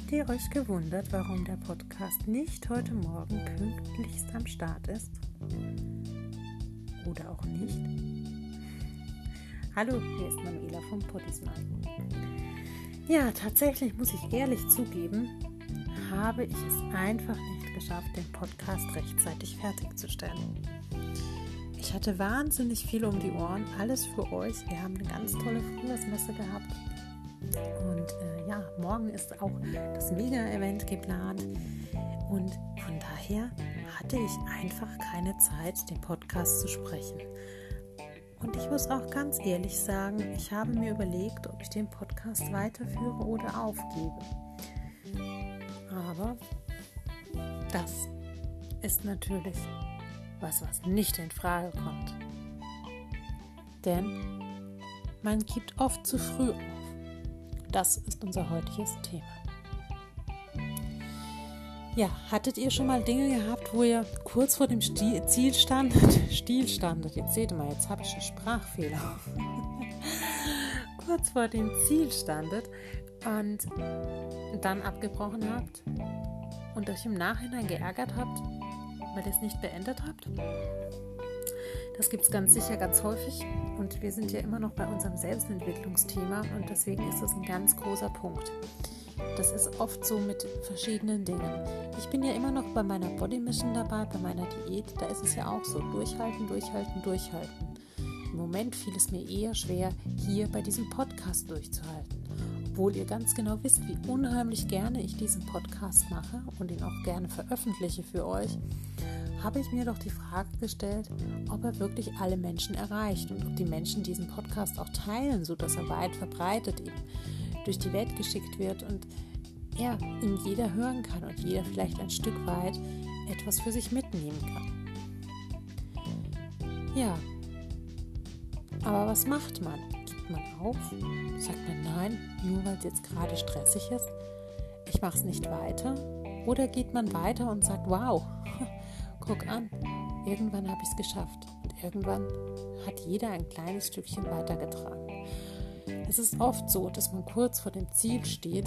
Habt ihr euch gewundert, warum der Podcast nicht heute Morgen pünktlichst am Start ist? Oder auch nicht? Hallo, hier ist Manuela vom Poddismann. Ja, tatsächlich muss ich ehrlich zugeben, habe ich es einfach nicht geschafft, den Podcast rechtzeitig fertigzustellen. Ich hatte wahnsinnig viel um die Ohren, alles für euch. Wir haben eine ganz tolle Frühjahrsmesse gehabt morgen ist auch das Mega-Event geplant. Und von daher hatte ich einfach keine Zeit, den Podcast zu sprechen. Und ich muss auch ganz ehrlich sagen, ich habe mir überlegt, ob ich den Podcast weiterführe oder aufgebe. Aber das ist natürlich was, was nicht in Frage kommt. Denn man gibt oft zu früh auf. Das ist unser heutiges Thema. Ja, hattet ihr schon mal Dinge gehabt, wo ihr kurz vor dem Stil, Ziel standet? Stil standet, jetzt seht ihr mal, jetzt habe ich einen Sprachfehler. kurz vor dem Ziel standet und dann abgebrochen habt und euch im Nachhinein geärgert habt, weil ihr es nicht beendet habt? Das gibt es ganz sicher ganz häufig und wir sind ja immer noch bei unserem Selbstentwicklungsthema und deswegen ist das ein ganz großer Punkt. Das ist oft so mit verschiedenen Dingen. Ich bin ja immer noch bei meiner Body Mission dabei, bei meiner Diät. Da ist es ja auch so. Durchhalten, durchhalten, durchhalten. Im Moment fiel es mir eher schwer, hier bei diesem Podcast durchzuhalten. Obwohl ihr ganz genau wisst, wie unheimlich gerne ich diesen Podcast mache und ihn auch gerne veröffentliche für euch habe ich mir doch die Frage gestellt, ob er wirklich alle Menschen erreicht und ob die Menschen diesen Podcast auch teilen, sodass er weit verbreitet eben durch die Welt geschickt wird und ja, ihn jeder hören kann und jeder vielleicht ein Stück weit etwas für sich mitnehmen kann. Ja, aber was macht man? Gibt man auf? Sagt man nein, nur weil es jetzt gerade stressig ist? Ich mache es nicht weiter? Oder geht man weiter und sagt, wow, Guck an, irgendwann habe ich es geschafft und irgendwann hat jeder ein kleines Stückchen weitergetragen. Es ist oft so, dass man kurz vor dem Ziel steht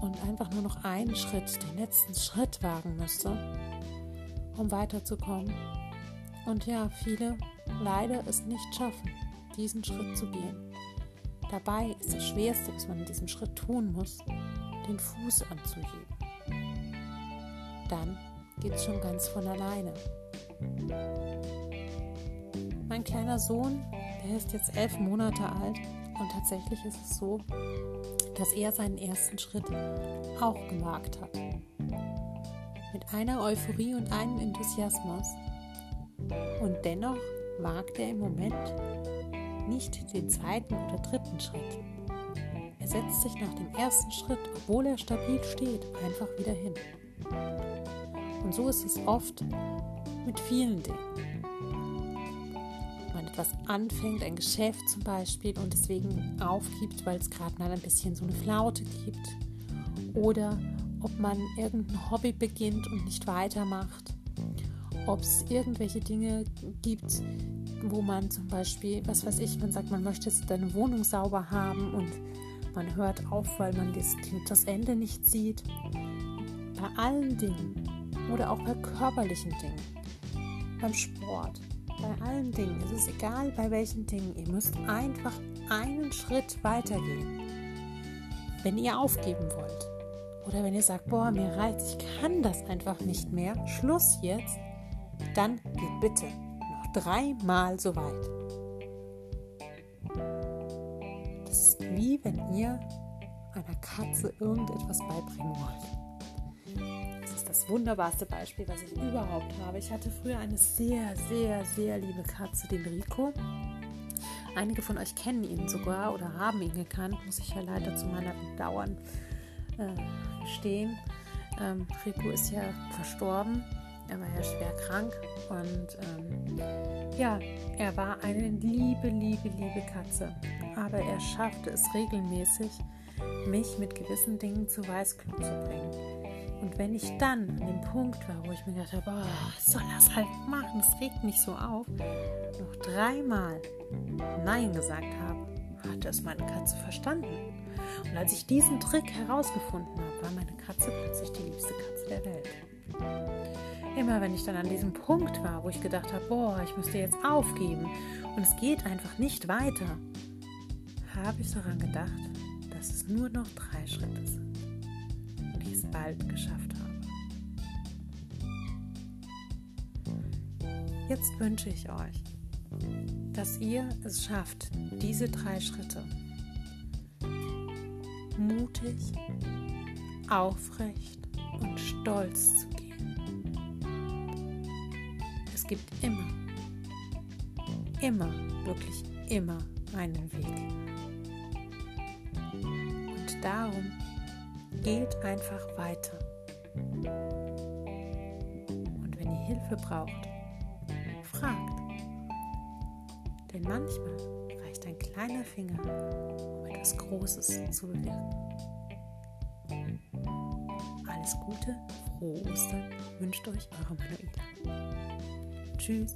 und einfach nur noch einen Schritt, den letzten Schritt wagen müsste, um weiterzukommen. Und ja, viele leider es nicht schaffen, diesen Schritt zu gehen. Dabei ist das Schwerste, was man in diesem Schritt tun muss, den Fuß anzuheben. Dann geht schon ganz von alleine. Mein kleiner Sohn, der ist jetzt elf Monate alt und tatsächlich ist es so, dass er seinen ersten Schritt auch gewagt hat. Mit einer Euphorie und einem Enthusiasmus. Und dennoch wagt er im Moment nicht den zweiten oder dritten Schritt. Er setzt sich nach dem ersten Schritt, obwohl er stabil steht, einfach wieder hin. Und so ist es oft mit vielen Dingen. Wenn man etwas anfängt, ein Geschäft zum Beispiel, und deswegen aufgibt, weil es gerade mal ein bisschen so eine Flaute gibt. Oder ob man irgendein Hobby beginnt und nicht weitermacht. Ob es irgendwelche Dinge gibt, wo man zum Beispiel, was weiß ich, man sagt, man möchte jetzt seine Wohnung sauber haben und man hört auf, weil man das Ende nicht sieht. Bei allen Dingen oder auch bei körperlichen Dingen, beim Sport, bei allen Dingen. Es ist egal, bei welchen Dingen. Ihr müsst einfach einen Schritt weitergehen. Wenn ihr aufgeben wollt oder wenn ihr sagt, boah, mir reicht, ich kann das einfach nicht mehr, Schluss jetzt, dann geht bitte noch dreimal so weit. Das ist wie wenn ihr einer Katze irgendetwas beibringen wollt das wunderbarste Beispiel, was ich überhaupt habe. Ich hatte früher eine sehr, sehr, sehr liebe Katze, den Rico. Einige von euch kennen ihn sogar oder haben ihn gekannt, muss ich ja leider zu meiner Bedauern äh, gestehen. Ähm, Rico ist ja verstorben. Er war ja schwer krank und ähm, ja, er war eine liebe, liebe, liebe Katze. Aber er schaffte es regelmäßig, mich mit gewissen Dingen zu Weißglut zu bringen. Und wenn ich dann an dem Punkt war, wo ich mir gedacht habe, oh, soll das halt machen, das regt mich so auf, noch dreimal Nein gesagt habe, hatte es meine Katze verstanden. Und als ich diesen Trick herausgefunden habe, war meine Katze plötzlich die liebste Katze der Welt. Immer wenn ich dann an diesem Punkt war, wo ich gedacht habe, boah, ich müsste jetzt aufgeben und es geht einfach nicht weiter, habe ich daran gedacht, dass es nur noch drei Schritte sind es bald geschafft habe. Jetzt wünsche ich euch, dass ihr es schafft, diese drei Schritte mutig, aufrecht und stolz zu gehen. Es gibt immer, immer, wirklich immer einen Weg. Und darum geht einfach weiter. Und wenn ihr Hilfe braucht, fragt. Denn manchmal reicht ein kleiner Finger, um etwas Großes zu bewirken. Alles Gute, frohe Ostern wünscht euch eure Manuela. Tschüss.